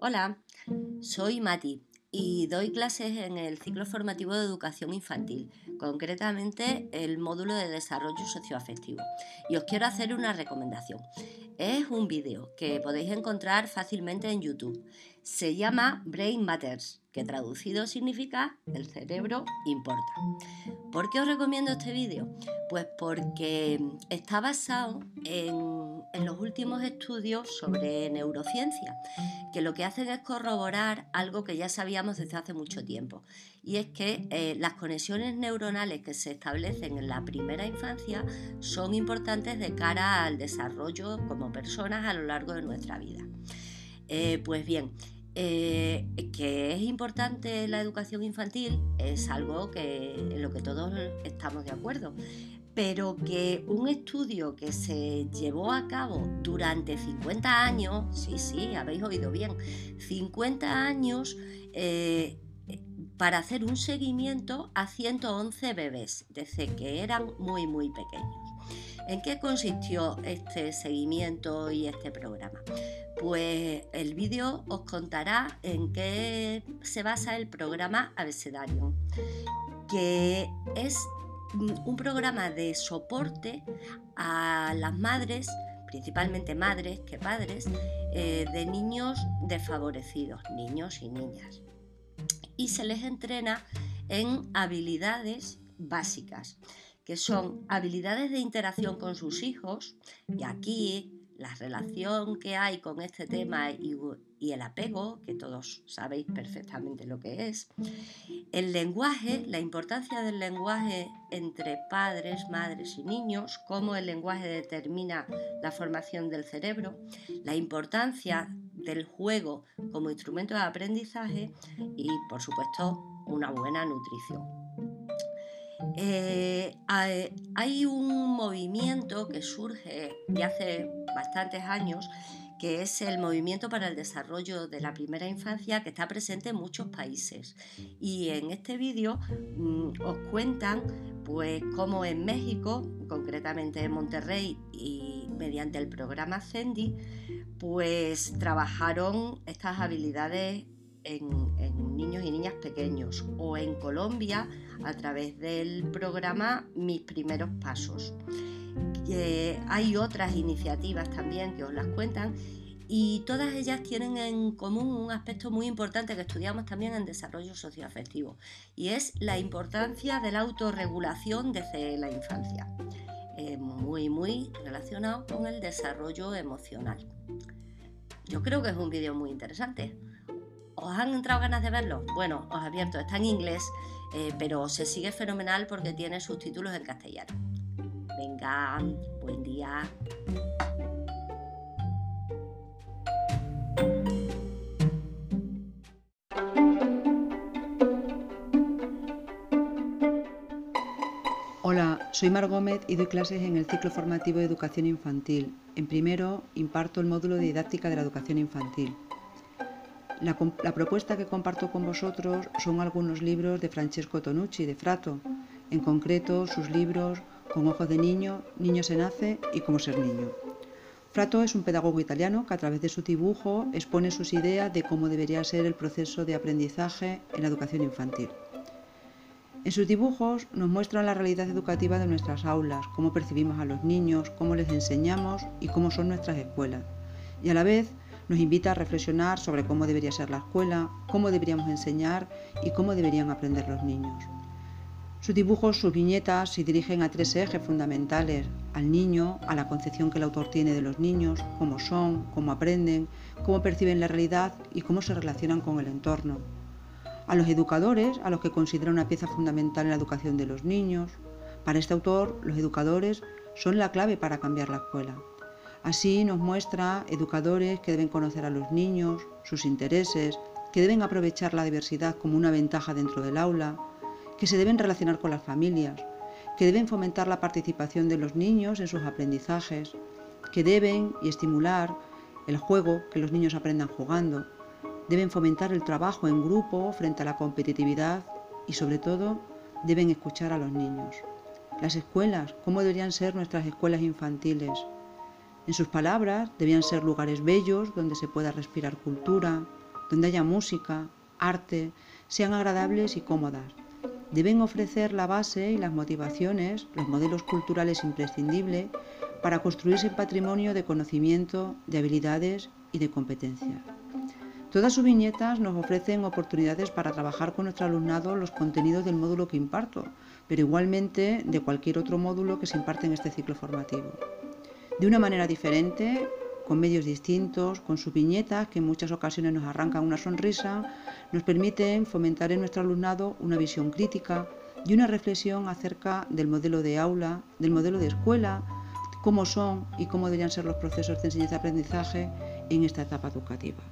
Hola, soy Mati y doy clases en el ciclo formativo de educación infantil, concretamente el módulo de desarrollo socioafectivo. Y os quiero hacer una recomendación. Es un vídeo que podéis encontrar fácilmente en YouTube. Se llama Brain Matters, que traducido significa el cerebro importa. ¿Por qué os recomiendo este vídeo? Pues porque está basado en, en, los últimos estudios sobre neurociencia, que lo que hacen es corroborar algo que ya sabíamos desde hace mucho tiempo, y es que eh, las conexiones neuronales que se establecen en la primera infancia son importantes de cara al desarrollo como personas a lo largo de nuestra vida. Eh, pues bien, eh, que es importante la educación infantil es algo que, en lo que todos estamos de acuerdo, pero que un estudio que se llevó a cabo durante 50 años, sí, sí, habéis oído bien, 50 años para hacer un seguimiento a 111 bebés desde que eran muy muy pequeños. ¿En qué consistió este seguimiento y este programa? Pues el vídeo os contará en qué se basa el programa Abecedario, que es un programa de soporte a las madres, principalmente madres que padres, eh, de niños desfavorecidos, niños y niñas y se les entrena en habilidades básicas, que son habilidades de interacción con sus hijos, y aquí la relación que hay con este tema y, el apego, que todos sabéis perfectamente lo que es, el lenguaje, la importancia del lenguaje entre padres, madres y niños, cómo el lenguaje determina la formación del cerebro, la importancia del juego como instrumento de aprendizaje y, por supuesto, una buena nutrición. Eh, hay un movimiento que surge de hace bastantes años que es el movimiento para el desarrollo de la primera infancia que está presente en muchos países. Y en este vídeo mm, os cuentan pues cómo en México, concretamente en Monterrey y mediante el programa CENDI, pues trabajaron estas habilidades en, niños y niñas pequeños o en Colombia a través del programa Mis primeros pasos. hay otras iniciativas también que os las cuentan y todas ellas tienen en común un aspecto muy importante que estudiamos también en desarrollo socioafectivo y es la importancia de la autorregulación desde la infancia. Eh, muy, muy relacionado con el desarrollo emocional. Yo creo que es un vídeo muy interesante. ¿Os han entrado ganas de verlo? Bueno, os advierto, está en inglés, eh, pero se sigue fenomenal porque tiene subtítulos en castellano. Venga, buen día. Hola, soy Mar Gómez y doy clases en el ciclo formativo de educación infantil. En primero, imparto el módulo de didáctica de la educación infantil. La, propuesta que comparto con vosotros son algunos libros de Francesco Tonucci, de Frato, en concreto sus libros Con ojos de niño, Niño se nace y Cómo ser niño. Frato es un pedagogo italiano que a través de su dibujo expone sus ideas de cómo debería ser el proceso de aprendizaje en la educación infantil. En sus dibujos nos muestran la realidad educativa de nuestras aulas, cómo percibimos a los niños, cómo les enseñamos y cómo son nuestras escuelas. Y a la vez nos invita a reflexionar sobre cómo debería ser la escuela, cómo deberíamos enseñar y cómo deberían aprender los niños. Sus dibujos, sus viñetas se dirigen a tres ejes fundamentales, al niño, a la concepción que el autor tiene de los niños, cómo son, cómo aprenden, cómo perciben la realidad y cómo se relacionan con el entorno a los educadores, a los que considera una pieza fundamental en la educación de los niños. Para este autor, los educadores son la clave para cambiar la escuela. Así nos muestra educadores que deben conocer a los niños, sus intereses, que deben aprovechar la diversidad como una ventaja dentro del aula, que se deben relacionar con las familias, que deben fomentar la participación de los niños en sus aprendizajes, que deben y estimular el juego, que los niños aprendan jugando, Deben fomentar el trabajo en grupo frente a la competitividad y sobre todo deben escuchar a los niños. Las escuelas, ¿cómo deberían ser nuestras escuelas infantiles? En sus palabras, debían ser lugares bellos donde se pueda respirar cultura, donde haya música, arte, sean agradables y cómodas. Deben ofrecer la base y las motivaciones, los modelos culturales imprescindibles para construirse un patrimonio de conocimiento, de habilidades y de competencia. Todas sus viñetas nos ofrecen oportunidades para trabajar con nuestro alumnado los contenidos del módulo que imparto, pero igualmente de cualquier otro módulo que se imparte en este ciclo formativo. De una manera diferente, con medios distintos, con sus viñetas que en muchas ocasiones nos arrancan una sonrisa, nos permiten fomentar en nuestro alumnado una visión crítica y una reflexión acerca del modelo de aula, del modelo de escuela, cómo son y cómo deberían ser los procesos de enseñanza-aprendizaje en esta etapa educativa.